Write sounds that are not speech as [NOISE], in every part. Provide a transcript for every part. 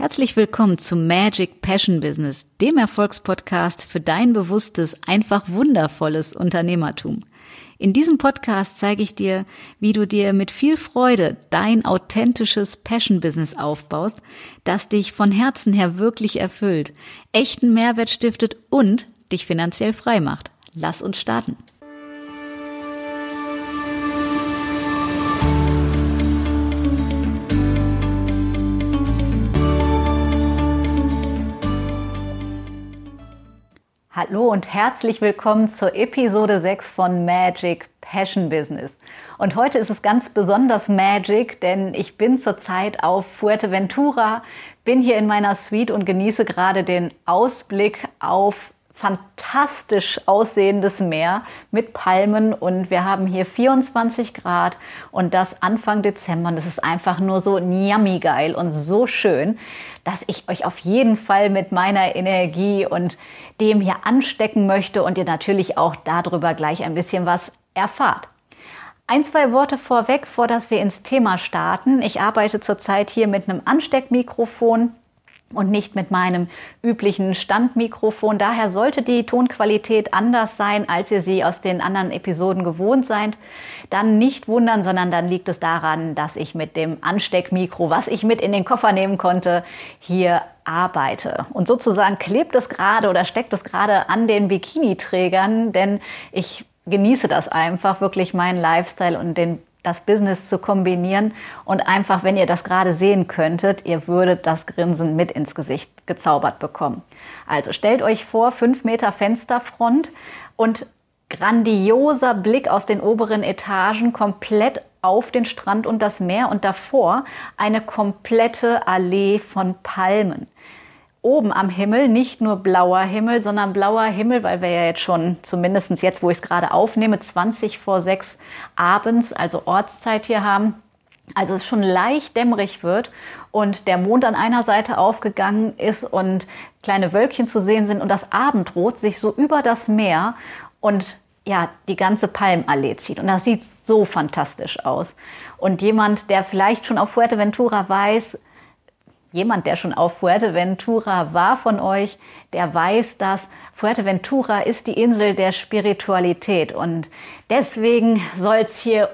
Herzlich willkommen zu Magic Passion Business, dem Erfolgspodcast für dein bewusstes, einfach wundervolles Unternehmertum. In diesem Podcast zeige ich dir, wie du dir mit viel Freude dein authentisches Passion Business aufbaust, das dich von Herzen her wirklich erfüllt, echten Mehrwert stiftet und dich finanziell frei macht. Lass uns starten. Hallo und herzlich willkommen zur Episode 6 von Magic Passion Business. Und heute ist es ganz besonders Magic, denn ich bin zurzeit auf Fuerteventura, bin hier in meiner Suite und genieße gerade den Ausblick auf fantastisch aussehendes Meer mit Palmen und wir haben hier 24 Grad und das Anfang Dezember und es ist einfach nur so yummy geil und so schön, dass ich euch auf jeden Fall mit meiner Energie und dem hier anstecken möchte und ihr natürlich auch darüber gleich ein bisschen was erfahrt. Ein, zwei Worte vorweg, vor dass wir ins Thema starten. Ich arbeite zurzeit hier mit einem Ansteckmikrofon und nicht mit meinem üblichen Standmikrofon. Daher sollte die Tonqualität anders sein, als ihr sie aus den anderen Episoden gewohnt seid. Dann nicht wundern, sondern dann liegt es daran, dass ich mit dem Ansteckmikro, was ich mit in den Koffer nehmen konnte, hier arbeite. Und sozusagen klebt es gerade oder steckt es gerade an den Bikini-Trägern, denn ich genieße das einfach, wirklich meinen Lifestyle und den das Business zu kombinieren und einfach, wenn ihr das gerade sehen könntet, ihr würdet das Grinsen mit ins Gesicht gezaubert bekommen. Also stellt euch vor, fünf Meter Fensterfront und grandioser Blick aus den oberen Etagen komplett auf den Strand und das Meer und davor eine komplette Allee von Palmen oben am Himmel nicht nur blauer Himmel, sondern blauer Himmel, weil wir ja jetzt schon, zumindest jetzt, wo ich es gerade aufnehme, 20 vor 6 abends, also Ortszeit hier haben. Also es schon leicht dämmerig wird und der Mond an einer Seite aufgegangen ist und kleine Wölkchen zu sehen sind und das Abendrot sich so über das Meer und ja, die ganze Palmallee zieht. Und das sieht so fantastisch aus. Und jemand, der vielleicht schon auf Fuerteventura weiß, jemand, der schon auf Fuerteventura war von euch, der weiß, dass Fuerteventura ist die Insel der Spiritualität. Und deswegen soll es hier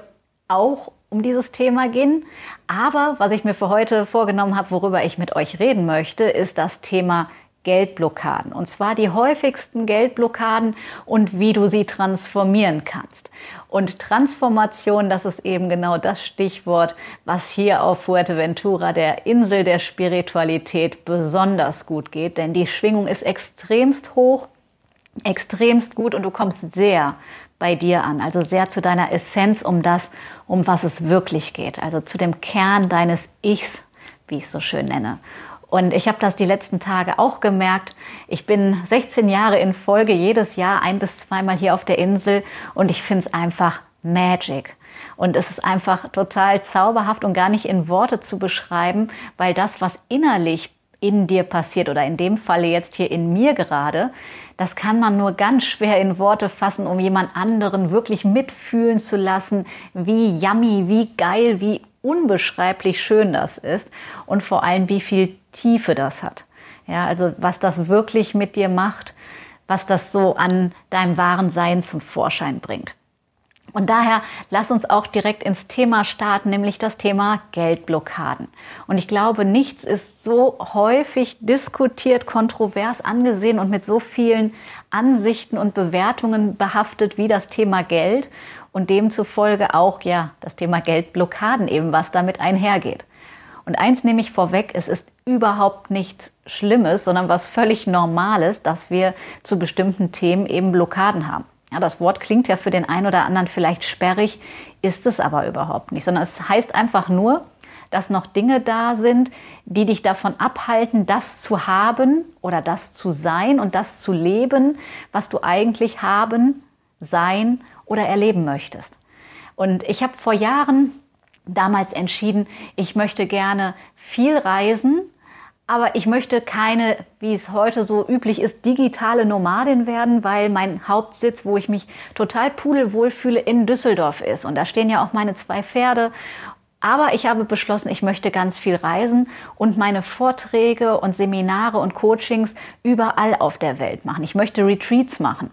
auch um dieses Thema gehen. Aber was ich mir für heute vorgenommen habe, worüber ich mit euch reden möchte, ist das Thema Geldblockaden. Und zwar die häufigsten Geldblockaden und wie du sie transformieren kannst. Und Transformation, das ist eben genau das Stichwort, was hier auf Fuerteventura, der Insel der Spiritualität, besonders gut geht. Denn die Schwingung ist extremst hoch, extremst gut und du kommst sehr bei dir an, also sehr zu deiner Essenz, um das, um was es wirklich geht, also zu dem Kern deines Ichs, wie ich es so schön nenne. Und ich habe das die letzten Tage auch gemerkt. Ich bin 16 Jahre in Folge jedes Jahr ein bis zweimal hier auf der Insel und ich finde es einfach Magic. Und es ist einfach total zauberhaft und gar nicht in Worte zu beschreiben, weil das, was innerlich in dir passiert oder in dem Falle jetzt hier in mir gerade, das kann man nur ganz schwer in Worte fassen, um jemand anderen wirklich mitfühlen zu lassen, wie yummy, wie geil, wie unbeschreiblich schön das ist und vor allem, wie viel Tiefe das hat. Ja, also was das wirklich mit dir macht, was das so an deinem wahren Sein zum Vorschein bringt. Und daher lass uns auch direkt ins Thema starten, nämlich das Thema Geldblockaden. Und ich glaube, nichts ist so häufig diskutiert, kontrovers angesehen und mit so vielen Ansichten und Bewertungen behaftet wie das Thema Geld und demzufolge auch ja das Thema Geldblockaden eben, was damit einhergeht. Und eins nehme ich vorweg, es ist überhaupt nichts Schlimmes, sondern was völlig Normales, dass wir zu bestimmten Themen eben Blockaden haben. Ja, das Wort klingt ja für den einen oder anderen vielleicht sperrig, ist es aber überhaupt nicht, sondern es heißt einfach nur, dass noch Dinge da sind, die dich davon abhalten, das zu haben oder das zu sein und das zu leben, was du eigentlich haben, sein oder erleben möchtest. Und ich habe vor Jahren damals entschieden, ich möchte gerne viel reisen, aber ich möchte keine, wie es heute so üblich ist, digitale Nomadin werden, weil mein Hauptsitz, wo ich mich total pudelwohl fühle, in Düsseldorf ist. Und da stehen ja auch meine zwei Pferde. Aber ich habe beschlossen, ich möchte ganz viel reisen und meine Vorträge und Seminare und Coachings überall auf der Welt machen. Ich möchte Retreats machen.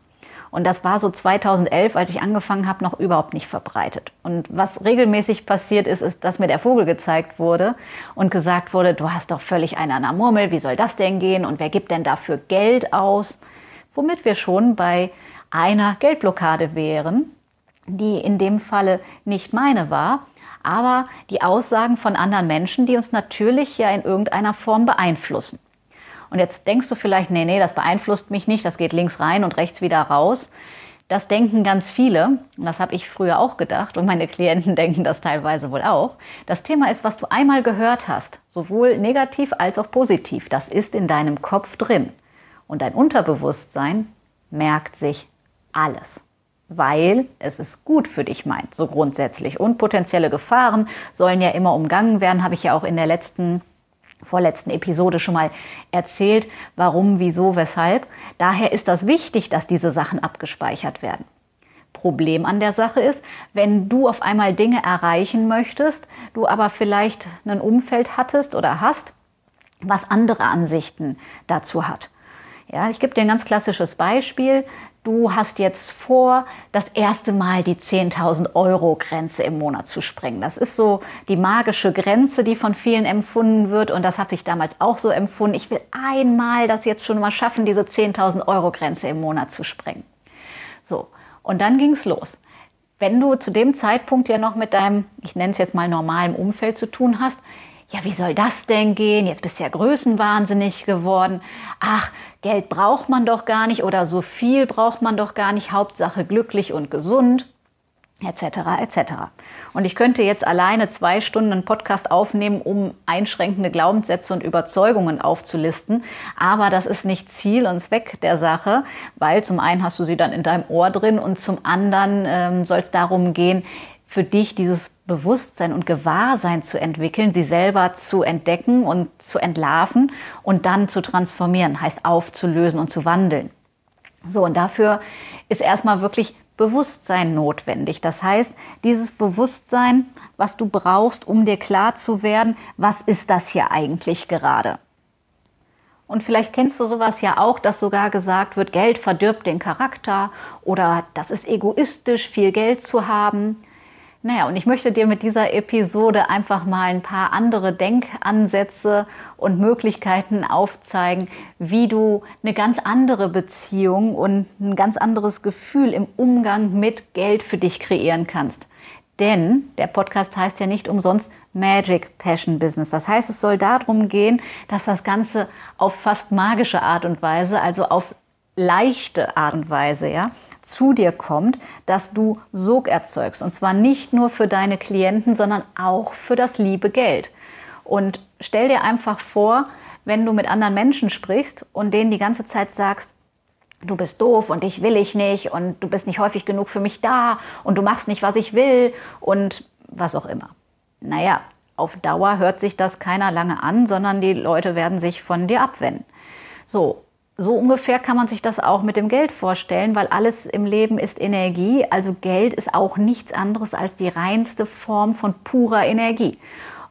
Und das war so 2011, als ich angefangen habe, noch überhaupt nicht verbreitet. Und was regelmäßig passiert ist, ist, dass mir der Vogel gezeigt wurde und gesagt wurde, du hast doch völlig einen an der Murmel, wie soll das denn gehen und wer gibt denn dafür Geld aus? Womit wir schon bei einer Geldblockade wären, die in dem Falle nicht meine war, aber die Aussagen von anderen Menschen, die uns natürlich ja in irgendeiner Form beeinflussen. Und jetzt denkst du vielleicht, nee, nee, das beeinflusst mich nicht, das geht links rein und rechts wieder raus. Das denken ganz viele und das habe ich früher auch gedacht und meine Klienten [LAUGHS] denken das teilweise wohl auch. Das Thema ist, was du einmal gehört hast, sowohl negativ als auch positiv. Das ist in deinem Kopf drin und dein Unterbewusstsein merkt sich alles, weil es es gut für dich meint, so grundsätzlich. Und potenzielle Gefahren sollen ja immer umgangen werden, habe ich ja auch in der letzten vorletzten Episode schon mal erzählt, warum, wieso, weshalb. Daher ist das wichtig, dass diese Sachen abgespeichert werden. Problem an der Sache ist, wenn du auf einmal Dinge erreichen möchtest, du aber vielleicht ein Umfeld hattest oder hast, was andere Ansichten dazu hat. Ja, ich gebe dir ein ganz klassisches Beispiel du hast jetzt vor, das erste Mal die 10.000 Euro Grenze im Monat zu sprengen. Das ist so die magische Grenze, die von vielen empfunden wird. Und das habe ich damals auch so empfunden. Ich will einmal das jetzt schon mal schaffen, diese 10.000 Euro Grenze im Monat zu sprengen. So. Und dann ging's los. Wenn du zu dem Zeitpunkt ja noch mit deinem, ich nenne es jetzt mal normalen Umfeld zu tun hast, ja, wie soll das denn gehen? Jetzt bist du ja größenwahnsinnig geworden. Ach, Geld braucht man doch gar nicht oder so viel braucht man doch gar nicht. Hauptsache glücklich und gesund, etc. etc. Und ich könnte jetzt alleine zwei Stunden einen Podcast aufnehmen, um einschränkende Glaubenssätze und Überzeugungen aufzulisten. Aber das ist nicht Ziel und Zweck der Sache, weil zum einen hast du sie dann in deinem Ohr drin und zum anderen ähm, soll es darum gehen, für dich dieses Bewusstsein und Gewahrsein zu entwickeln, sie selber zu entdecken und zu entlarven und dann zu transformieren, heißt aufzulösen und zu wandeln. So, und dafür ist erstmal wirklich Bewusstsein notwendig. Das heißt, dieses Bewusstsein, was du brauchst, um dir klar zu werden, was ist das hier eigentlich gerade? Und vielleicht kennst du sowas ja auch, dass sogar gesagt wird, Geld verdirbt den Charakter oder das ist egoistisch, viel Geld zu haben. Naja, und ich möchte dir mit dieser Episode einfach mal ein paar andere Denkansätze und Möglichkeiten aufzeigen, wie du eine ganz andere Beziehung und ein ganz anderes Gefühl im Umgang mit Geld für dich kreieren kannst. Denn der Podcast heißt ja nicht umsonst Magic Passion Business. Das heißt, es soll darum gehen, dass das Ganze auf fast magische Art und Weise, also auf leichte Art und Weise, ja, zu dir kommt, dass du Sog erzeugst. Und zwar nicht nur für deine Klienten, sondern auch für das liebe Geld. Und stell dir einfach vor, wenn du mit anderen Menschen sprichst und denen die ganze Zeit sagst, du bist doof und dich will ich nicht und du bist nicht häufig genug für mich da und du machst nicht, was ich will und was auch immer. Naja, auf Dauer hört sich das keiner lange an, sondern die Leute werden sich von dir abwenden. So, so ungefähr kann man sich das auch mit dem Geld vorstellen, weil alles im Leben ist Energie. Also Geld ist auch nichts anderes als die reinste Form von purer Energie.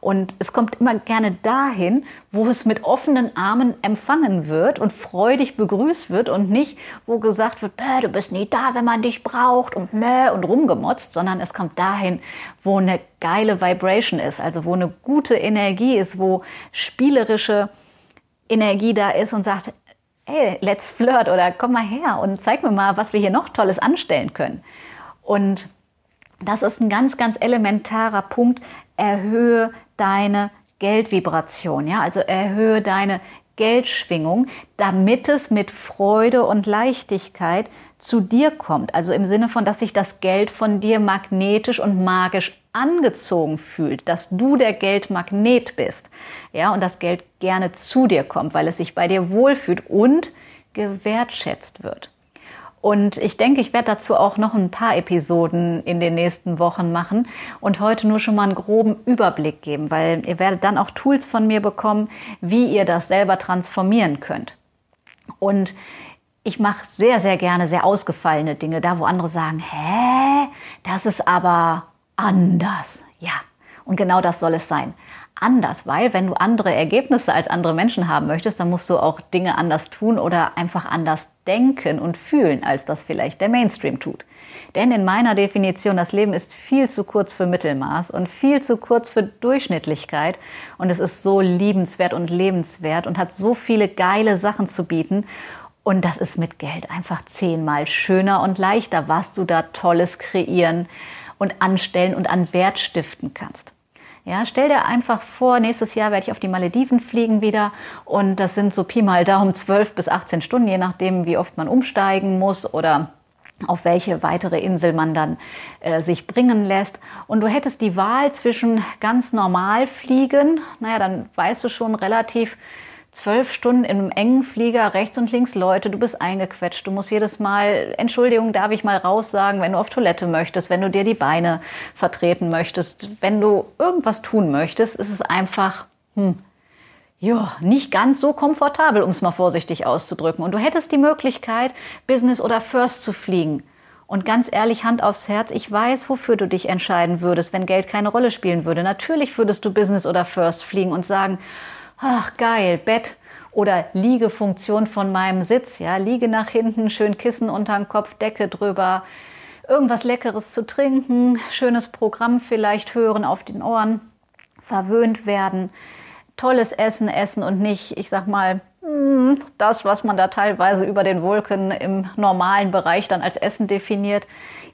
Und es kommt immer gerne dahin, wo es mit offenen Armen empfangen wird und freudig begrüßt wird und nicht, wo gesagt wird, du bist nie da, wenn man dich braucht und meh und rumgemotzt, sondern es kommt dahin, wo eine geile Vibration ist, also wo eine gute Energie ist, wo spielerische Energie da ist und sagt, hey, let's flirt oder komm mal her und zeig mir mal, was wir hier noch Tolles anstellen können. Und das ist ein ganz, ganz elementarer Punkt. Erhöhe deine Geldvibration, ja, also erhöhe deine Geldschwingung, damit es mit Freude und Leichtigkeit zu dir kommt. Also im Sinne von, dass sich das Geld von dir magnetisch und magisch angezogen fühlt, dass du der Geldmagnet bist. Ja, und das Geld gerne zu dir kommt, weil es sich bei dir wohlfühlt und gewertschätzt wird. Und ich denke, ich werde dazu auch noch ein paar Episoden in den nächsten Wochen machen und heute nur schon mal einen groben Überblick geben, weil ihr werdet dann auch Tools von mir bekommen, wie ihr das selber transformieren könnt. Und ich mache sehr, sehr gerne sehr ausgefallene Dinge, da wo andere sagen, hä, das ist aber anders. Ja. Und genau das soll es sein. Anders, weil wenn du andere Ergebnisse als andere Menschen haben möchtest, dann musst du auch Dinge anders tun oder einfach anders denken und fühlen, als das vielleicht der Mainstream tut. Denn in meiner Definition, das Leben ist viel zu kurz für Mittelmaß und viel zu kurz für Durchschnittlichkeit. Und es ist so liebenswert und lebenswert und hat so viele geile Sachen zu bieten. Und das ist mit Geld einfach zehnmal schöner und leichter, was du da Tolles kreieren und anstellen und an Wert stiften kannst. Ja, stell dir einfach vor, nächstes Jahr werde ich auf die Malediven fliegen wieder und das sind so Pi mal Daumen 12 bis 18 Stunden, je nachdem, wie oft man umsteigen muss oder auf welche weitere Insel man dann äh, sich bringen lässt. Und du hättest die Wahl zwischen ganz normal fliegen, naja, dann weißt du schon relativ zwölf Stunden in einem engen Flieger, rechts und links Leute, du bist eingequetscht, du musst jedes Mal, Entschuldigung, darf ich mal raus sagen, wenn du auf Toilette möchtest, wenn du dir die Beine vertreten möchtest, wenn du irgendwas tun möchtest, ist es einfach, hm, ja, nicht ganz so komfortabel, um es mal vorsichtig auszudrücken. Und du hättest die Möglichkeit, Business oder First zu fliegen. Und ganz ehrlich, Hand aufs Herz, ich weiß, wofür du dich entscheiden würdest, wenn Geld keine Rolle spielen würde. Natürlich würdest du Business oder First fliegen und sagen, ach geil, Bett oder Liegefunktion von meinem Sitz, ja, liege nach hinten, schön Kissen unter den Kopf, Decke drüber, irgendwas Leckeres zu trinken, schönes Programm vielleicht hören auf den Ohren, verwöhnt werden. Tolles Essen essen und nicht, ich sag mal, hm, das, was man da teilweise über den Wolken im normalen Bereich dann als Essen definiert.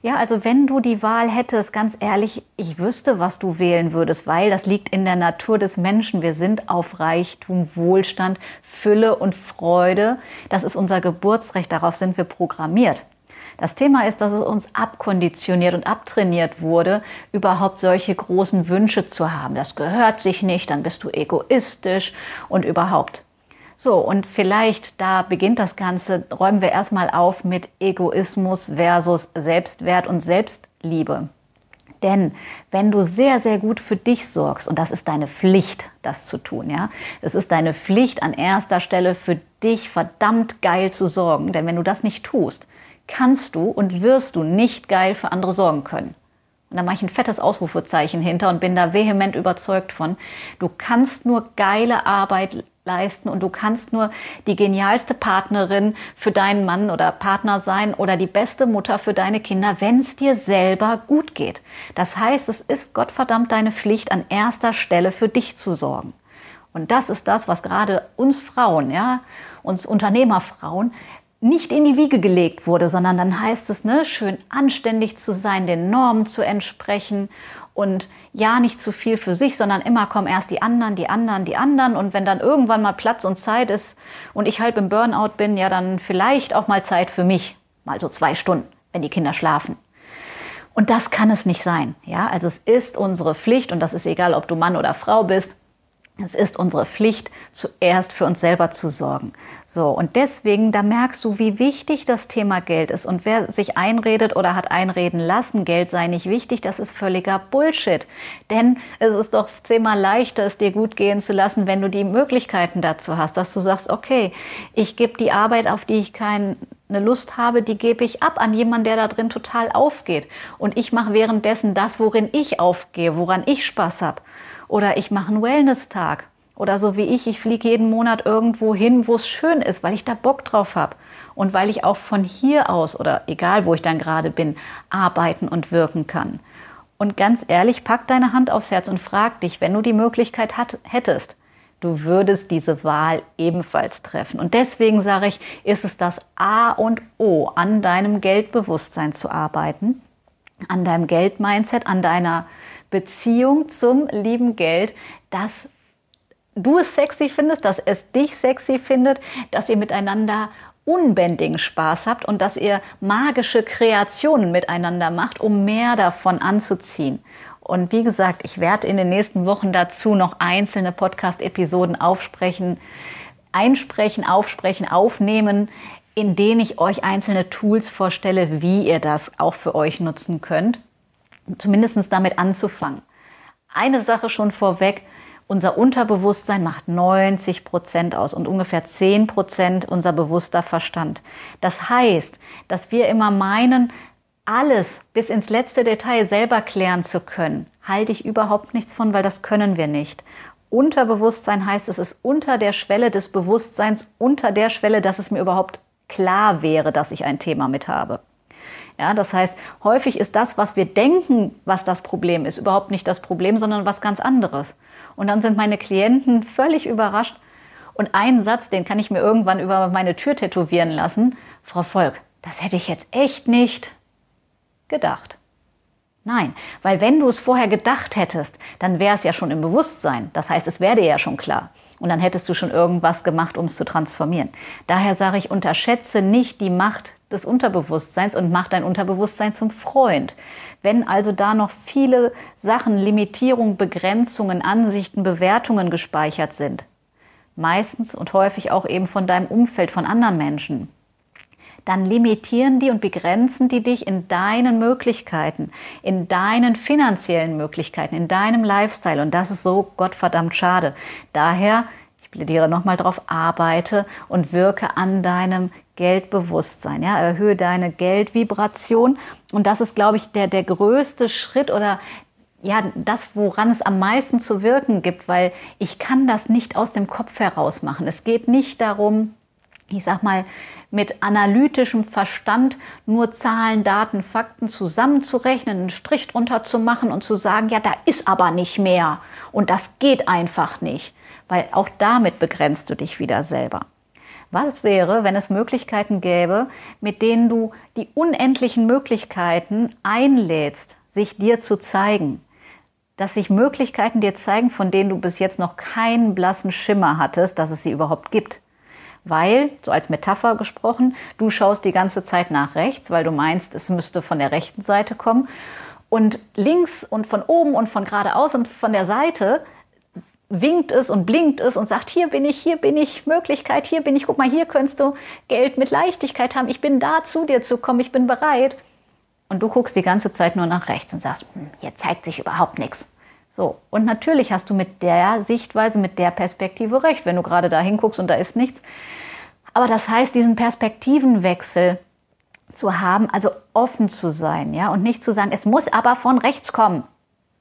Ja, also wenn du die Wahl hättest, ganz ehrlich, ich wüsste, was du wählen würdest, weil das liegt in der Natur des Menschen. Wir sind auf Reichtum, Wohlstand, Fülle und Freude. Das ist unser Geburtsrecht, darauf sind wir programmiert. Das Thema ist, dass es uns abkonditioniert und abtrainiert wurde, überhaupt solche großen Wünsche zu haben. Das gehört sich nicht, dann bist du egoistisch und überhaupt. So, und vielleicht da beginnt das Ganze, räumen wir erstmal auf mit Egoismus versus Selbstwert und Selbstliebe. Denn wenn du sehr, sehr gut für dich sorgst, und das ist deine Pflicht, das zu tun, ja, es ist deine Pflicht an erster Stelle für dich verdammt geil zu sorgen, denn wenn du das nicht tust, kannst du und wirst du nicht geil für andere sorgen können. Und da mache ich ein fettes Ausrufezeichen hinter und bin da vehement überzeugt von. Du kannst nur geile Arbeit leisten und du kannst nur die genialste Partnerin für deinen Mann oder Partner sein oder die beste Mutter für deine Kinder, wenn es dir selber gut geht. Das heißt, es ist Gottverdammt deine Pflicht, an erster Stelle für dich zu sorgen. Und das ist das, was gerade uns Frauen, ja, uns Unternehmerfrauen nicht in die Wiege gelegt wurde, sondern dann heißt es, ne, schön anständig zu sein, den Normen zu entsprechen und ja, nicht zu viel für sich, sondern immer kommen erst die anderen, die anderen, die anderen und wenn dann irgendwann mal Platz und Zeit ist und ich halb im Burnout bin, ja, dann vielleicht auch mal Zeit für mich, mal so zwei Stunden, wenn die Kinder schlafen. Und das kann es nicht sein, ja, also es ist unsere Pflicht und das ist egal, ob du Mann oder Frau bist, es ist unsere Pflicht, zuerst für uns selber zu sorgen. So, und deswegen, da merkst du, wie wichtig das Thema Geld ist. Und wer sich einredet oder hat einreden lassen, Geld sei nicht wichtig, das ist völliger Bullshit. Denn es ist doch zehnmal leichter, es dir gut gehen zu lassen, wenn du die Möglichkeiten dazu hast, dass du sagst, okay, ich gebe die Arbeit, auf die ich keine Lust habe, die gebe ich ab an jemanden, der da drin total aufgeht. Und ich mache währenddessen das, worin ich aufgehe, woran ich Spaß habe. Oder ich mache einen Wellness-Tag. Oder so wie ich, ich fliege jeden Monat irgendwo hin, wo es schön ist, weil ich da Bock drauf habe. Und weil ich auch von hier aus oder egal wo ich dann gerade bin, arbeiten und wirken kann. Und ganz ehrlich, pack deine Hand aufs Herz und frag dich, wenn du die Möglichkeit hat, hättest, du würdest diese Wahl ebenfalls treffen. Und deswegen sage ich, ist es das A und O, an deinem Geldbewusstsein zu arbeiten, an deinem Geldmindset, an deiner Beziehung zum lieben Geld, dass du es sexy findest, dass es dich sexy findet, dass ihr miteinander unbändigen Spaß habt und dass ihr magische Kreationen miteinander macht, um mehr davon anzuziehen. Und wie gesagt, ich werde in den nächsten Wochen dazu noch einzelne Podcast-Episoden aufsprechen, einsprechen, aufsprechen, aufnehmen, in denen ich euch einzelne Tools vorstelle, wie ihr das auch für euch nutzen könnt zumindest damit anzufangen. Eine Sache schon vorweg, unser Unterbewusstsein macht 90 Prozent aus und ungefähr 10 Prozent unser bewusster Verstand. Das heißt, dass wir immer meinen, alles bis ins letzte Detail selber klären zu können. halte ich überhaupt nichts von, weil das können wir nicht. Unterbewusstsein heißt, es ist unter der Schwelle des Bewusstseins, unter der Schwelle, dass es mir überhaupt klar wäre, dass ich ein Thema mit habe. Ja, das heißt, häufig ist das, was wir denken, was das Problem ist, überhaupt nicht das Problem, sondern was ganz anderes. Und dann sind meine Klienten völlig überrascht. Und ein Satz, den kann ich mir irgendwann über meine Tür tätowieren lassen. Frau Volk, das hätte ich jetzt echt nicht gedacht. Nein, weil wenn du es vorher gedacht hättest, dann wäre es ja schon im Bewusstsein. Das heißt, es wäre dir ja schon klar. Und dann hättest du schon irgendwas gemacht, um es zu transformieren. Daher sage ich, unterschätze nicht die Macht des Unterbewusstseins und mach dein Unterbewusstsein zum Freund. Wenn also da noch viele Sachen, Limitierungen, Begrenzungen, Ansichten, Bewertungen gespeichert sind, meistens und häufig auch eben von deinem Umfeld, von anderen Menschen, dann limitieren die und begrenzen die dich in deinen Möglichkeiten, in deinen finanziellen Möglichkeiten, in deinem Lifestyle. Und das ist so gottverdammt schade. Daher, ich plädiere nochmal drauf, arbeite und wirke an deinem Geldbewusstsein. Ja, erhöhe deine Geldvibration. Und das ist, glaube ich, der, der größte Schritt oder ja, das, woran es am meisten zu wirken gibt, weil ich kann das nicht aus dem Kopf heraus machen. Es geht nicht darum, ich sag mal, mit analytischem Verstand nur Zahlen, Daten, Fakten zusammenzurechnen, einen Strich drunter zu machen und zu sagen, ja, da ist aber nicht mehr. Und das geht einfach nicht, weil auch damit begrenzt du dich wieder selber. Was wäre, wenn es Möglichkeiten gäbe, mit denen du die unendlichen Möglichkeiten einlädst, sich dir zu zeigen? Dass sich Möglichkeiten dir zeigen, von denen du bis jetzt noch keinen blassen Schimmer hattest, dass es sie überhaupt gibt. Weil, so als Metapher gesprochen, du schaust die ganze Zeit nach rechts, weil du meinst, es müsste von der rechten Seite kommen. Und links und von oben und von geradeaus und von der Seite winkt es und blinkt es und sagt, hier bin ich, hier bin ich, Möglichkeit, hier bin ich, guck mal, hier könntest du Geld mit Leichtigkeit haben, ich bin da zu dir zu kommen, ich bin bereit. Und du guckst die ganze Zeit nur nach rechts und sagst, hm, hier zeigt sich überhaupt nichts. So, und natürlich hast du mit der Sichtweise, mit der Perspektive recht, wenn du gerade da hinguckst und da ist nichts. Aber das heißt, diesen Perspektivenwechsel zu haben, also offen zu sein, ja, und nicht zu sagen, es muss aber von rechts kommen.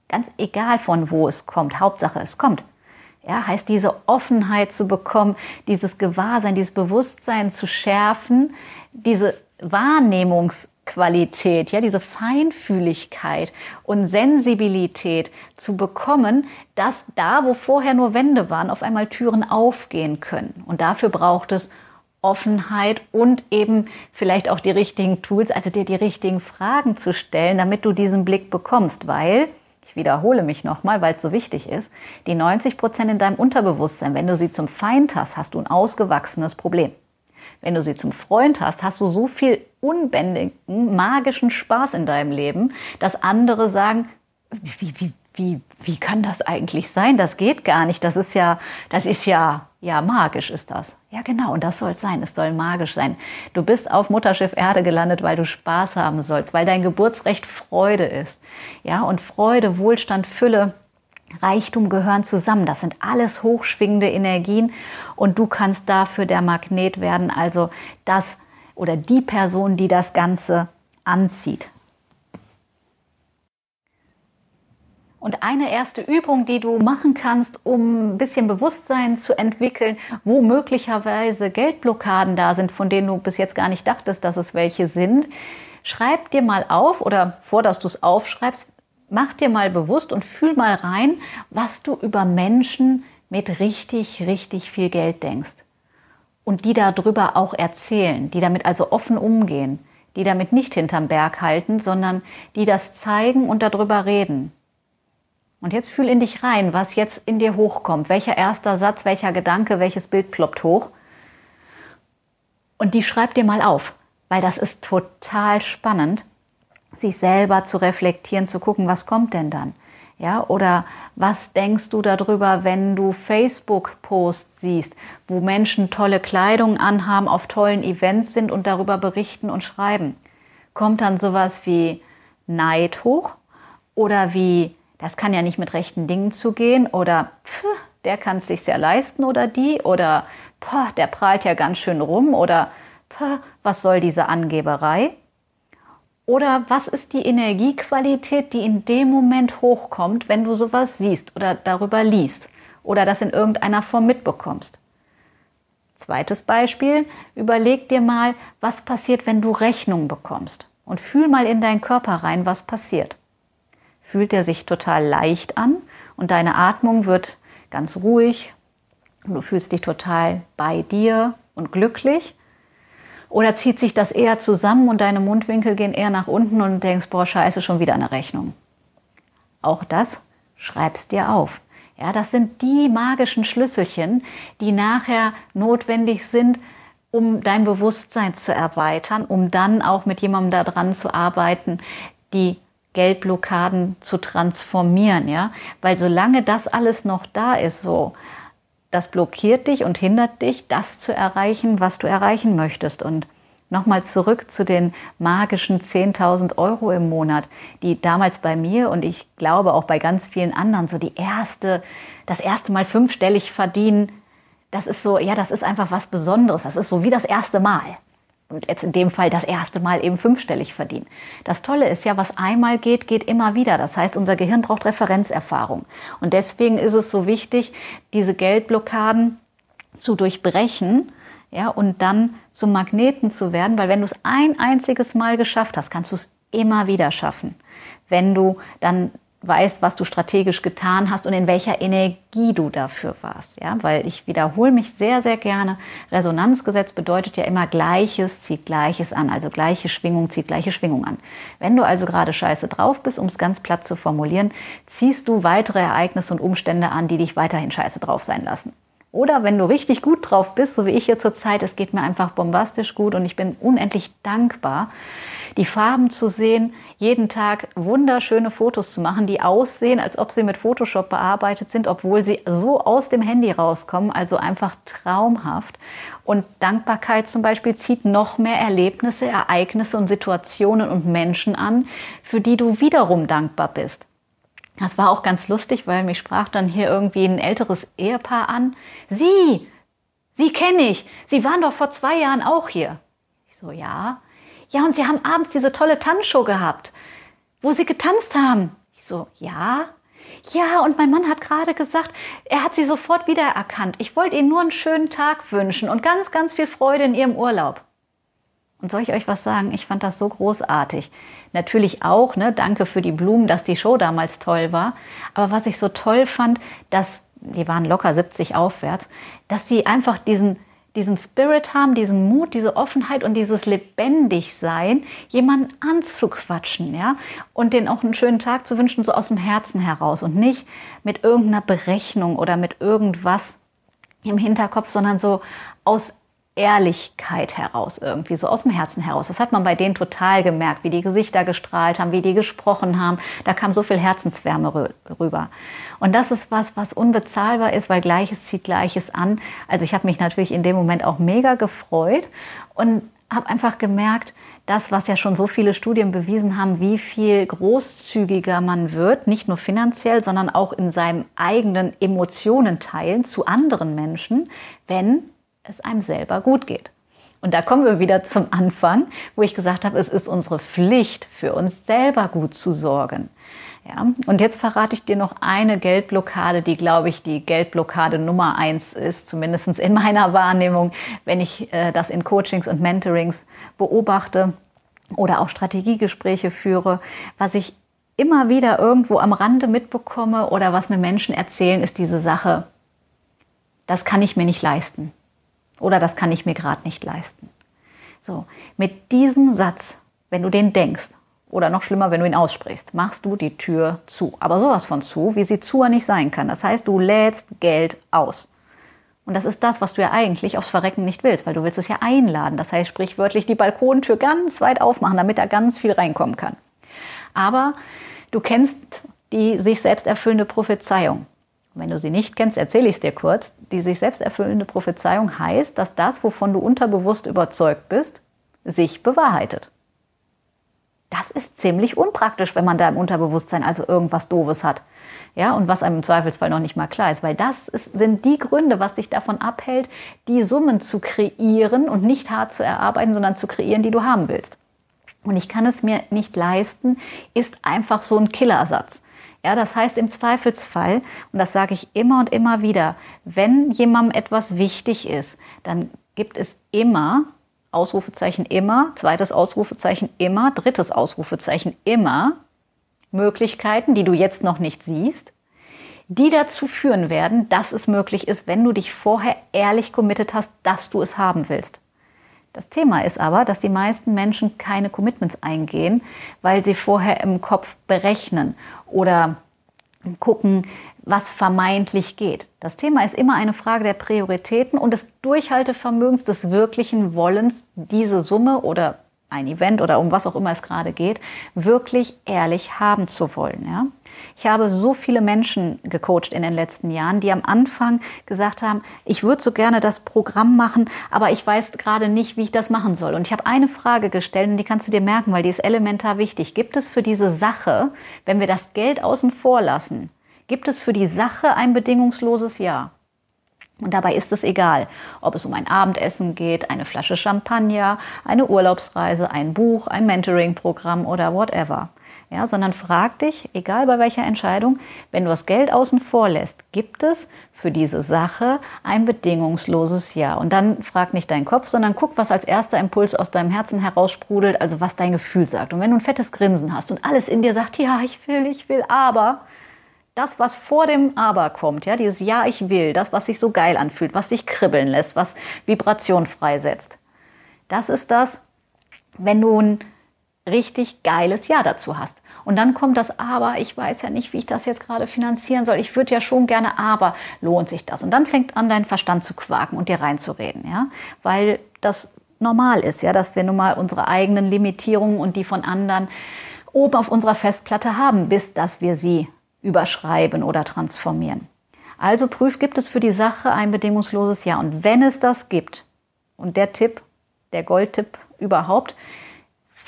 Ganz egal von wo es kommt, Hauptsache es kommt. Ja, heißt diese Offenheit zu bekommen, dieses Gewahrsein, dieses Bewusstsein zu schärfen, diese Wahrnehmungsqualität, ja, diese Feinfühligkeit und Sensibilität zu bekommen, dass da, wo vorher nur Wände waren, auf einmal Türen aufgehen können. Und dafür braucht es Offenheit und eben vielleicht auch die richtigen Tools, also dir die richtigen Fragen zu stellen, damit du diesen Blick bekommst, weil ich wiederhole mich nochmal, weil es so wichtig ist, die 90 Prozent in deinem Unterbewusstsein, wenn du sie zum Feind hast, hast du ein ausgewachsenes Problem. Wenn du sie zum Freund hast, hast du so viel unbändigen, magischen Spaß in deinem Leben, dass andere sagen, wie, wie, wie, wie kann das eigentlich sein? Das geht gar nicht. Das ist ja, das ist ja, ja, magisch ist das. Ja, genau. Und das soll es sein. Es soll magisch sein. Du bist auf Mutterschiff Erde gelandet, weil du Spaß haben sollst, weil dein Geburtsrecht Freude ist. Ja, und Freude, Wohlstand, Fülle, Reichtum gehören zusammen. Das sind alles hochschwingende Energien und du kannst dafür der Magnet werden, also das oder die Person, die das Ganze anzieht. Und eine erste Übung, die du machen kannst, um ein bisschen Bewusstsein zu entwickeln, wo möglicherweise Geldblockaden da sind, von denen du bis jetzt gar nicht dachtest, dass es welche sind, schreib dir mal auf oder vor, dass du es aufschreibst, mach dir mal bewusst und fühl mal rein, was du über Menschen mit richtig, richtig viel Geld denkst. Und die darüber auch erzählen, die damit also offen umgehen, die damit nicht hinterm Berg halten, sondern die das zeigen und darüber reden. Und jetzt fühl in dich rein, was jetzt in dir hochkommt. Welcher erster Satz, welcher Gedanke, welches Bild ploppt hoch. Und die schreib dir mal auf, weil das ist total spannend, sich selber zu reflektieren, zu gucken, was kommt denn dann? Ja, oder was denkst du darüber, wenn du Facebook-Posts siehst, wo Menschen tolle Kleidung anhaben, auf tollen Events sind und darüber berichten und schreiben? Kommt dann sowas wie Neid hoch oder wie das kann ja nicht mit rechten Dingen zugehen oder pff, der kann es sich sehr leisten oder die oder pff, der prahlt ja ganz schön rum oder pff, was soll diese Angeberei? Oder was ist die Energiequalität, die in dem Moment hochkommt, wenn du sowas siehst oder darüber liest oder das in irgendeiner Form mitbekommst? Zweites Beispiel, überleg dir mal, was passiert, wenn du Rechnung bekommst. Und fühl mal in deinen Körper rein, was passiert. Fühlt er sich total leicht an und deine Atmung wird ganz ruhig. Du fühlst dich total bei dir und glücklich. Oder zieht sich das eher zusammen und deine Mundwinkel gehen eher nach unten und denkst, boah, scheiße, schon wieder eine Rechnung. Auch das schreibst dir auf. Ja, das sind die magischen Schlüsselchen, die nachher notwendig sind, um dein Bewusstsein zu erweitern, um dann auch mit jemandem daran zu arbeiten, die Geldblockaden zu transformieren, ja? Weil solange das alles noch da ist, so, das blockiert dich und hindert dich, das zu erreichen, was du erreichen möchtest. Und nochmal zurück zu den magischen 10.000 Euro im Monat, die damals bei mir und ich glaube auch bei ganz vielen anderen so die erste, das erste Mal fünfstellig verdienen. Das ist so, ja, das ist einfach was Besonderes. Das ist so wie das erste Mal und jetzt in dem Fall das erste Mal eben fünfstellig verdienen. Das Tolle ist ja, was einmal geht, geht immer wieder. Das heißt, unser Gehirn braucht Referenzerfahrung. Und deswegen ist es so wichtig, diese Geldblockaden zu durchbrechen, ja, und dann zum Magneten zu werden, weil wenn du es ein einziges Mal geschafft hast, kannst du es immer wieder schaffen. Wenn du dann weißt, was du strategisch getan hast und in welcher Energie du dafür warst. Ja, weil ich wiederhole mich sehr, sehr gerne. Resonanzgesetz bedeutet ja immer Gleiches zieht Gleiches an. Also gleiche Schwingung zieht gleiche Schwingung an. Wenn du also gerade scheiße drauf bist, um es ganz platt zu formulieren, ziehst du weitere Ereignisse und Umstände an, die dich weiterhin scheiße drauf sein lassen. Oder wenn du richtig gut drauf bist, so wie ich hier zurzeit, es geht mir einfach bombastisch gut und ich bin unendlich dankbar, die Farben zu sehen, jeden Tag wunderschöne Fotos zu machen, die aussehen, als ob sie mit Photoshop bearbeitet sind, obwohl sie so aus dem Handy rauskommen, also einfach traumhaft. Und Dankbarkeit zum Beispiel zieht noch mehr Erlebnisse, Ereignisse und Situationen und Menschen an, für die du wiederum dankbar bist. Das war auch ganz lustig, weil mich sprach dann hier irgendwie ein älteres Ehepaar an. Sie, Sie kenne ich. Sie waren doch vor zwei Jahren auch hier. Ich so, ja. Ja, und Sie haben abends diese tolle Tanzshow gehabt, wo Sie getanzt haben. Ich so, ja. Ja, und mein Mann hat gerade gesagt, er hat Sie sofort wiedererkannt. Ich wollte Ihnen nur einen schönen Tag wünschen und ganz, ganz viel Freude in Ihrem Urlaub. Und soll ich euch was sagen? Ich fand das so großartig. Natürlich auch, ne, danke für die Blumen, dass die Show damals toll war. Aber was ich so toll fand, dass, die waren locker 70 aufwärts, dass sie einfach diesen, diesen Spirit haben, diesen Mut, diese Offenheit und dieses Lebendigsein, jemanden anzuquatschen, ja, und den auch einen schönen Tag zu wünschen, so aus dem Herzen heraus und nicht mit irgendeiner Berechnung oder mit irgendwas im Hinterkopf, sondern so aus Ehrlichkeit heraus, irgendwie so aus dem Herzen heraus. Das hat man bei denen total gemerkt, wie die Gesichter gestrahlt haben, wie die gesprochen haben. Da kam so viel Herzenswärme rüber. Und das ist was, was unbezahlbar ist, weil Gleiches zieht Gleiches an. Also ich habe mich natürlich in dem Moment auch mega gefreut und habe einfach gemerkt, das, was ja schon so viele Studien bewiesen haben, wie viel großzügiger man wird, nicht nur finanziell, sondern auch in seinem eigenen Emotionen teilen zu anderen Menschen, wenn es einem selber gut geht. Und da kommen wir wieder zum Anfang, wo ich gesagt habe, es ist unsere Pflicht, für uns selber gut zu sorgen. Ja, und jetzt verrate ich dir noch eine Geldblockade, die, glaube ich, die Geldblockade Nummer eins ist, zumindest in meiner Wahrnehmung, wenn ich äh, das in Coachings und Mentorings beobachte oder auch Strategiegespräche führe. Was ich immer wieder irgendwo am Rande mitbekomme oder was mir Menschen erzählen, ist diese Sache, das kann ich mir nicht leisten. Oder das kann ich mir gerade nicht leisten. So, mit diesem Satz, wenn du den denkst, oder noch schlimmer, wenn du ihn aussprichst, machst du die Tür zu. Aber sowas von zu, wie sie zu nicht sein kann. Das heißt, du lädst Geld aus. Und das ist das, was du ja eigentlich aufs Verrecken nicht willst, weil du willst es ja einladen. Das heißt, sprichwörtlich die Balkontür ganz weit aufmachen, damit da ganz viel reinkommen kann. Aber du kennst die sich selbst erfüllende Prophezeiung. Wenn du sie nicht kennst, erzähle ich es dir kurz. Die sich selbst erfüllende Prophezeiung heißt, dass das, wovon du unterbewusst überzeugt bist, sich bewahrheitet. Das ist ziemlich unpraktisch, wenn man da im Unterbewusstsein also irgendwas Doofes hat. Ja, und was einem im Zweifelsfall noch nicht mal klar ist, weil das ist, sind die Gründe, was dich davon abhält, die Summen zu kreieren und nicht hart zu erarbeiten, sondern zu kreieren, die du haben willst. und ich kann es mir nicht leisten, ist einfach so ein Killersatz. Ja, das heißt im Zweifelsfall, und das sage ich immer und immer wieder, wenn jemandem etwas wichtig ist, dann gibt es immer, Ausrufezeichen immer, zweites Ausrufezeichen immer, drittes Ausrufezeichen immer, Möglichkeiten, die du jetzt noch nicht siehst, die dazu führen werden, dass es möglich ist, wenn du dich vorher ehrlich committed hast, dass du es haben willst. Das Thema ist aber, dass die meisten Menschen keine Commitments eingehen, weil sie vorher im Kopf berechnen oder gucken, was vermeintlich geht. Das Thema ist immer eine Frage der Prioritäten und des Durchhaltevermögens, des wirklichen Wollens, diese Summe oder ein Event oder um was auch immer es gerade geht, wirklich ehrlich haben zu wollen. Ja? Ich habe so viele Menschen gecoacht in den letzten Jahren, die am Anfang gesagt haben, ich würde so gerne das Programm machen, aber ich weiß gerade nicht, wie ich das machen soll. Und ich habe eine Frage gestellt und die kannst du dir merken, weil die ist elementar wichtig. Gibt es für diese Sache, wenn wir das Geld außen vor lassen, gibt es für die Sache ein bedingungsloses Ja? Und dabei ist es egal, ob es um ein Abendessen geht, eine Flasche Champagner, eine Urlaubsreise, ein Buch, ein Mentoring-Programm oder whatever. Ja, sondern frag dich, egal bei welcher Entscheidung, wenn du das Geld außen vor lässt, gibt es für diese Sache ein bedingungsloses Ja. Und dann frag nicht deinen Kopf, sondern guck, was als erster Impuls aus deinem Herzen heraussprudelt, also was dein Gefühl sagt. Und wenn du ein fettes Grinsen hast und alles in dir sagt, ja, ich will, ich will, aber, das, was vor dem Aber kommt, ja, dieses Ja, ich will, das, was sich so geil anfühlt, was sich kribbeln lässt, was Vibration freisetzt, das ist das, wenn du ein richtig geiles Ja dazu hast. Und dann kommt das Aber, ich weiß ja nicht, wie ich das jetzt gerade finanzieren soll. Ich würde ja schon gerne, aber lohnt sich das? Und dann fängt an, dein Verstand zu quaken und dir reinzureden, ja, weil das normal ist, ja, dass wir nun mal unsere eigenen Limitierungen und die von anderen oben auf unserer Festplatte haben, bis dass wir sie überschreiben oder transformieren. Also prüf, gibt es für die Sache ein bedingungsloses Ja. Und wenn es das gibt, und der Tipp, der Goldtipp überhaupt,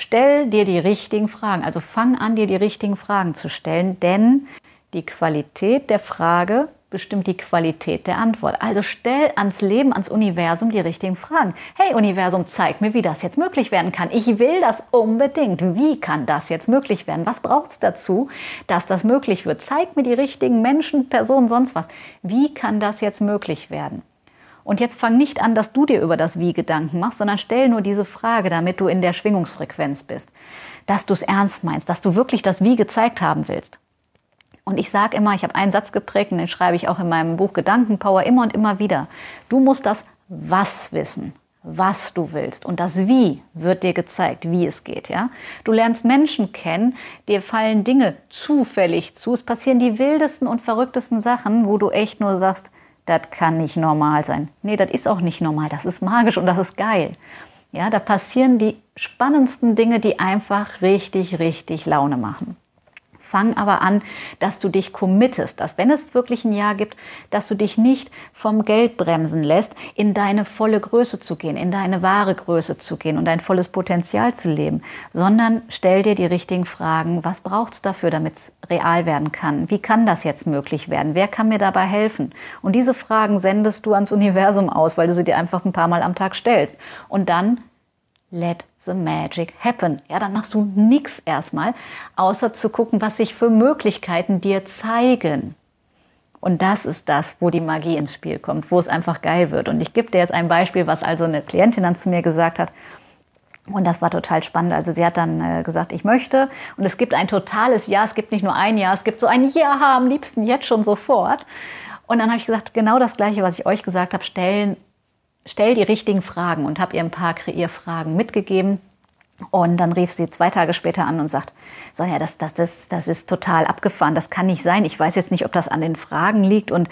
stell dir die richtigen Fragen. Also fang an, dir die richtigen Fragen zu stellen, denn die Qualität der Frage bestimmt die Qualität der Antwort. Also stell ans Leben, ans Universum die richtigen Fragen. Hey Universum, zeig mir, wie das jetzt möglich werden kann. Ich will das unbedingt. Wie kann das jetzt möglich werden? Was braucht es dazu, dass das möglich wird? Zeig mir die richtigen Menschen, Personen, sonst was. Wie kann das jetzt möglich werden? Und jetzt fang nicht an, dass du dir über das Wie Gedanken machst, sondern stell nur diese Frage, damit du in der Schwingungsfrequenz bist. Dass du es ernst meinst, dass du wirklich das Wie gezeigt haben willst. Und ich sage immer, ich habe einen Satz geprägt und den schreibe ich auch in meinem Buch Gedankenpower immer und immer wieder. Du musst das Was wissen, was du willst. Und das Wie wird dir gezeigt, wie es geht. Ja? Du lernst Menschen kennen, dir fallen Dinge zufällig zu. Es passieren die wildesten und verrücktesten Sachen, wo du echt nur sagst, das kann nicht normal sein. Nee, das ist auch nicht normal. Das ist magisch und das ist geil. Ja, da passieren die spannendsten Dinge, die einfach richtig, richtig Laune machen. Fang aber an, dass du dich committest, dass wenn es wirklich ein Ja gibt, dass du dich nicht vom Geld bremsen lässt, in deine volle Größe zu gehen, in deine wahre Größe zu gehen und dein volles Potenzial zu leben, sondern stell dir die richtigen Fragen. Was braucht es dafür, damit es real werden kann? Wie kann das jetzt möglich werden? Wer kann mir dabei helfen? Und diese Fragen sendest du ans Universum aus, weil du sie dir einfach ein paar Mal am Tag stellst. Und dann let the magic happen. Ja, dann machst du nichts erstmal, außer zu gucken, was sich für Möglichkeiten dir zeigen. Und das ist das, wo die Magie ins Spiel kommt, wo es einfach geil wird. Und ich gebe dir jetzt ein Beispiel, was also eine Klientin dann zu mir gesagt hat. Und das war total spannend. Also sie hat dann äh, gesagt, ich möchte. Und es gibt ein totales Ja. Es gibt nicht nur ein Ja, es gibt so ein Ja, am liebsten jetzt schon sofort. Und dann habe ich gesagt, genau das Gleiche, was ich euch gesagt habe, stellen stell die richtigen Fragen und habe ihr ein paar Kreierfragen mitgegeben. Und dann rief sie zwei Tage später an und sagt, Sonja, das, das, das, das ist total abgefahren, das kann nicht sein. Ich weiß jetzt nicht, ob das an den Fragen liegt und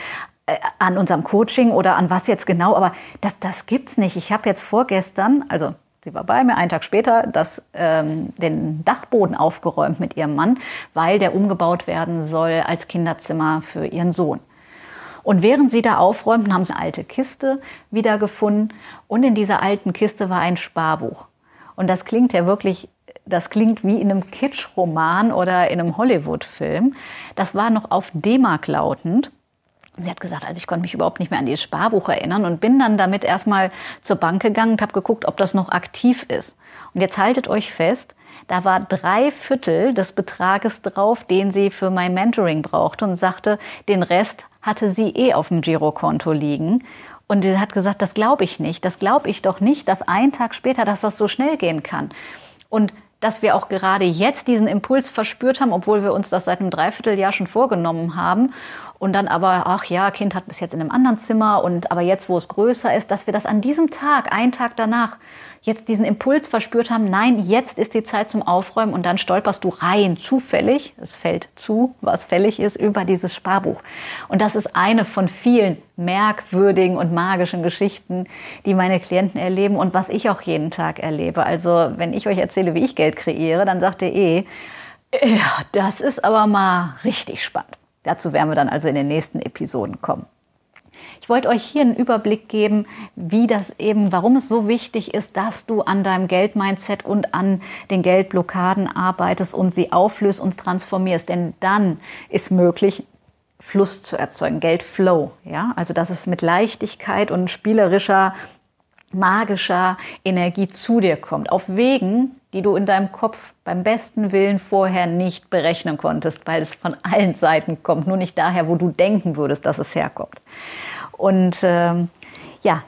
äh, an unserem Coaching oder an was jetzt genau, aber das, das gibt's nicht. Ich habe jetzt vorgestern, also sie war bei mir, einen Tag später, das, ähm, den Dachboden aufgeräumt mit ihrem Mann, weil der umgebaut werden soll als Kinderzimmer für ihren Sohn. Und während sie da aufräumten, haben sie eine alte Kiste wiedergefunden und in dieser alten Kiste war ein Sparbuch. Und das klingt ja wirklich, das klingt wie in einem Kitsch-Roman oder in einem Hollywood-Film. Das war noch auf D-Mark lautend. Sie hat gesagt, also ich konnte mich überhaupt nicht mehr an dieses Sparbuch erinnern und bin dann damit erstmal zur Bank gegangen und habe geguckt, ob das noch aktiv ist. Und jetzt haltet euch fest, da war drei Viertel des Betrages drauf, den sie für mein Mentoring brauchte und sagte, den Rest hatte sie eh auf dem Girokonto liegen. Und sie hat gesagt, das glaube ich nicht. Das glaube ich doch nicht, dass ein Tag später, dass das so schnell gehen kann. Und dass wir auch gerade jetzt diesen Impuls verspürt haben, obwohl wir uns das seit einem Dreivierteljahr schon vorgenommen haben. Und dann aber, ach ja, Kind hat bis jetzt in einem anderen Zimmer und aber jetzt, wo es größer ist, dass wir das an diesem Tag, einen Tag danach, jetzt diesen Impuls verspürt haben, nein, jetzt ist die Zeit zum Aufräumen und dann stolperst du rein, zufällig, es fällt zu, was fällig ist, über dieses Sparbuch. Und das ist eine von vielen merkwürdigen und magischen Geschichten, die meine Klienten erleben und was ich auch jeden Tag erlebe. Also wenn ich euch erzähle, wie ich Geld kreiere, dann sagt ihr eh, ja, das ist aber mal richtig spannend. Dazu werden wir dann also in den nächsten Episoden kommen. Ich wollte euch hier einen Überblick geben, wie das eben, warum es so wichtig ist, dass du an deinem Geldmindset und an den Geldblockaden arbeitest und sie auflöst und transformierst. Denn dann ist möglich, Fluss zu erzeugen, Geldflow. Ja, also dass es mit Leichtigkeit und spielerischer, magischer Energie zu dir kommt. Auf Wegen, die du in deinem Kopf beim besten Willen vorher nicht berechnen konntest, weil es von allen Seiten kommt, nur nicht daher, wo du denken würdest, dass es herkommt. Und ähm, ja,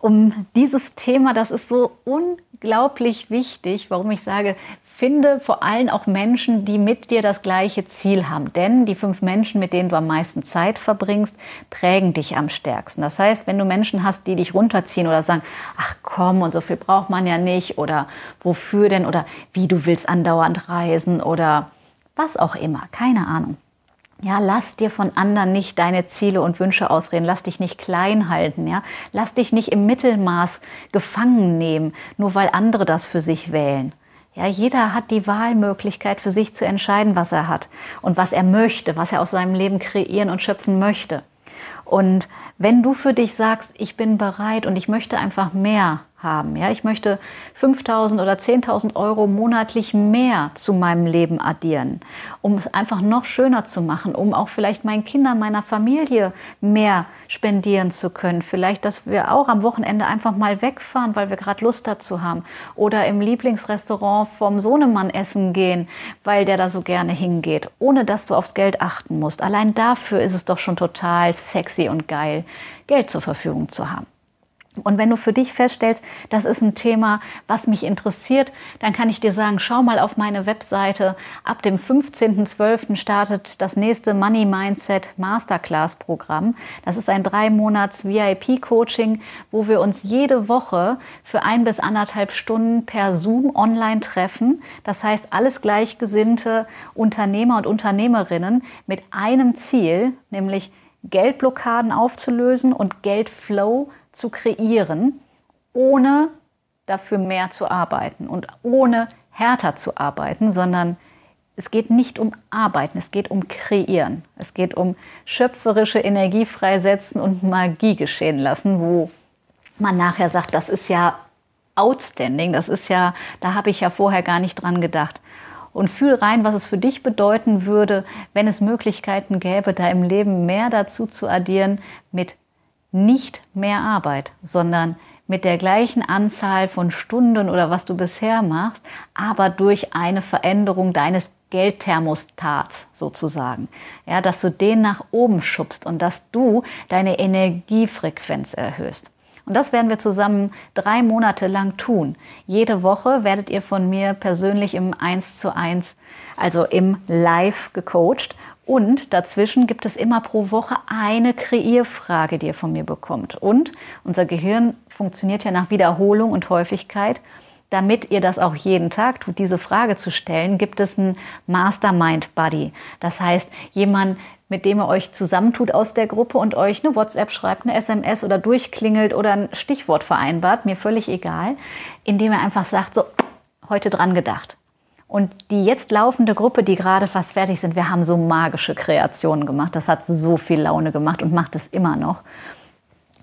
um dieses Thema, das ist so unglaublich wichtig, warum ich sage, finde vor allem auch Menschen, die mit dir das gleiche Ziel haben. Denn die fünf Menschen, mit denen du am meisten Zeit verbringst, prägen dich am stärksten. Das heißt, wenn du Menschen hast, die dich runterziehen oder sagen, ach komm, und so viel braucht man ja nicht, oder wofür denn, oder wie du willst andauernd reisen, oder was auch immer, keine Ahnung. Ja, lass dir von anderen nicht deine Ziele und Wünsche ausreden. Lass dich nicht klein halten. Ja, lass dich nicht im Mittelmaß gefangen nehmen, nur weil andere das für sich wählen. Ja, jeder hat die Wahlmöglichkeit für sich zu entscheiden, was er hat und was er möchte, was er aus seinem Leben kreieren und schöpfen möchte. Und wenn du für dich sagst, ich bin bereit und ich möchte einfach mehr, haben. Ja, ich möchte 5.000 oder 10.000 Euro monatlich mehr zu meinem Leben addieren, um es einfach noch schöner zu machen, um auch vielleicht meinen Kindern, meiner Familie mehr spendieren zu können. Vielleicht, dass wir auch am Wochenende einfach mal wegfahren, weil wir gerade Lust dazu haben. Oder im Lieblingsrestaurant vom Sohnemann essen gehen, weil der da so gerne hingeht, ohne dass du aufs Geld achten musst. Allein dafür ist es doch schon total sexy und geil, Geld zur Verfügung zu haben. Und wenn du für dich feststellst, das ist ein Thema, was mich interessiert, dann kann ich dir sagen, schau mal auf meine Webseite. Ab dem 15.12. startet das nächste Money Mindset Masterclass Programm. Das ist ein drei Monats VIP Coaching, wo wir uns jede Woche für ein bis anderthalb Stunden per Zoom online treffen. Das heißt, alles gleichgesinnte Unternehmer und Unternehmerinnen mit einem Ziel, nämlich Geldblockaden aufzulösen und Geldflow zu kreieren, ohne dafür mehr zu arbeiten und ohne härter zu arbeiten, sondern es geht nicht um Arbeiten, es geht um Kreieren. Es geht um schöpferische Energie freisetzen und Magie geschehen lassen, wo man nachher sagt, das ist ja outstanding, das ist ja, da habe ich ja vorher gar nicht dran gedacht. Und fühl rein, was es für dich bedeuten würde, wenn es Möglichkeiten gäbe, da im Leben mehr dazu zu addieren mit nicht mehr Arbeit, sondern mit der gleichen Anzahl von Stunden oder was du bisher machst, aber durch eine Veränderung deines Geldthermostats sozusagen. Ja, dass du den nach oben schubst und dass du deine Energiefrequenz erhöhst. Und das werden wir zusammen drei Monate lang tun. Jede Woche werdet ihr von mir persönlich im 1 zu 1, also im Live gecoacht und dazwischen gibt es immer pro Woche eine Kreierfrage, die ihr von mir bekommt. Und unser Gehirn funktioniert ja nach Wiederholung und Häufigkeit. Damit ihr das auch jeden Tag tut, diese Frage zu stellen, gibt es einen Mastermind Buddy. Das heißt, jemand, mit dem ihr euch zusammentut aus der Gruppe und euch eine WhatsApp schreibt, eine SMS oder durchklingelt oder ein Stichwort vereinbart, mir völlig egal, indem er einfach sagt, so, heute dran gedacht. Und die jetzt laufende Gruppe, die gerade fast fertig sind, wir haben so magische Kreationen gemacht. Das hat so viel Laune gemacht und macht es immer noch.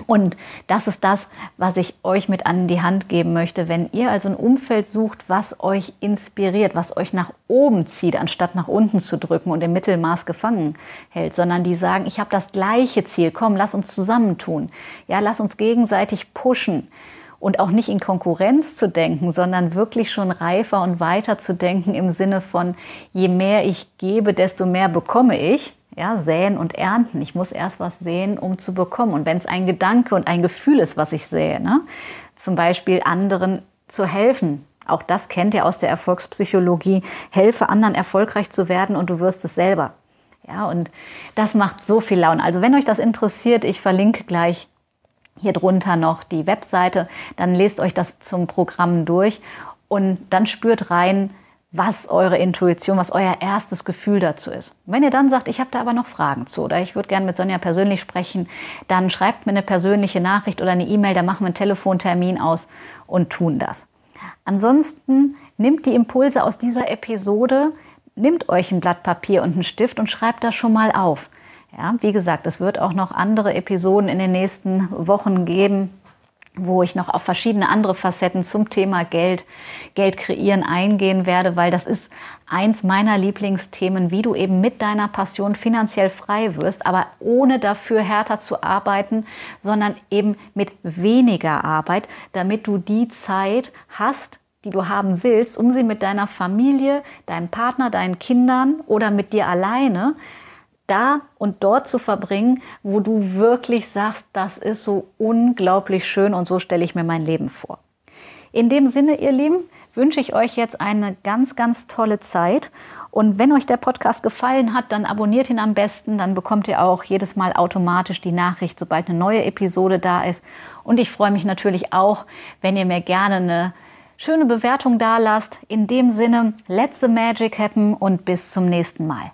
Und das ist das, was ich euch mit an die Hand geben möchte. Wenn ihr also ein Umfeld sucht, was euch inspiriert, was euch nach oben zieht, anstatt nach unten zu drücken und im Mittelmaß gefangen hält, sondern die sagen, ich habe das gleiche Ziel, komm, lass uns zusammentun. Ja, lass uns gegenseitig pushen und auch nicht in Konkurrenz zu denken, sondern wirklich schon reifer und weiter zu denken im Sinne von, je mehr ich gebe, desto mehr bekomme ich. Ja, säen und ernten. Ich muss erst was sehen, um zu bekommen. Und wenn es ein Gedanke und ein Gefühl ist, was ich sehe, ne? zum Beispiel anderen zu helfen, auch das kennt ihr aus der Erfolgspsychologie, helfe anderen erfolgreich zu werden und du wirst es selber. Ja, und das macht so viel Laune. Also wenn euch das interessiert, ich verlinke gleich hier drunter noch die Webseite, dann lest euch das zum Programm durch und dann spürt rein, was eure Intuition, was euer erstes Gefühl dazu ist. Wenn ihr dann sagt, ich habe da aber noch Fragen zu oder ich würde gerne mit Sonja persönlich sprechen, dann schreibt mir eine persönliche Nachricht oder eine E-Mail, da machen wir einen Telefontermin aus und tun das. Ansonsten nimmt die Impulse aus dieser Episode, nimmt euch ein Blatt Papier und einen Stift und schreibt das schon mal auf. Ja, wie gesagt, es wird auch noch andere Episoden in den nächsten Wochen geben, wo ich noch auf verschiedene andere Facetten zum Thema Geld, Geld kreieren eingehen werde, weil das ist eins meiner Lieblingsthemen, wie du eben mit deiner Passion finanziell frei wirst, aber ohne dafür härter zu arbeiten, sondern eben mit weniger Arbeit, damit du die Zeit hast, die du haben willst, um sie mit deiner Familie, deinem Partner, deinen Kindern oder mit dir alleine da und dort zu verbringen, wo du wirklich sagst, das ist so unglaublich schön und so stelle ich mir mein Leben vor. In dem Sinne, ihr Lieben, wünsche ich euch jetzt eine ganz, ganz tolle Zeit. Und wenn euch der Podcast gefallen hat, dann abonniert ihn am besten. Dann bekommt ihr auch jedes Mal automatisch die Nachricht, sobald eine neue Episode da ist. Und ich freue mich natürlich auch, wenn ihr mir gerne eine schöne Bewertung da lasst. In dem Sinne, let's the magic happen und bis zum nächsten Mal.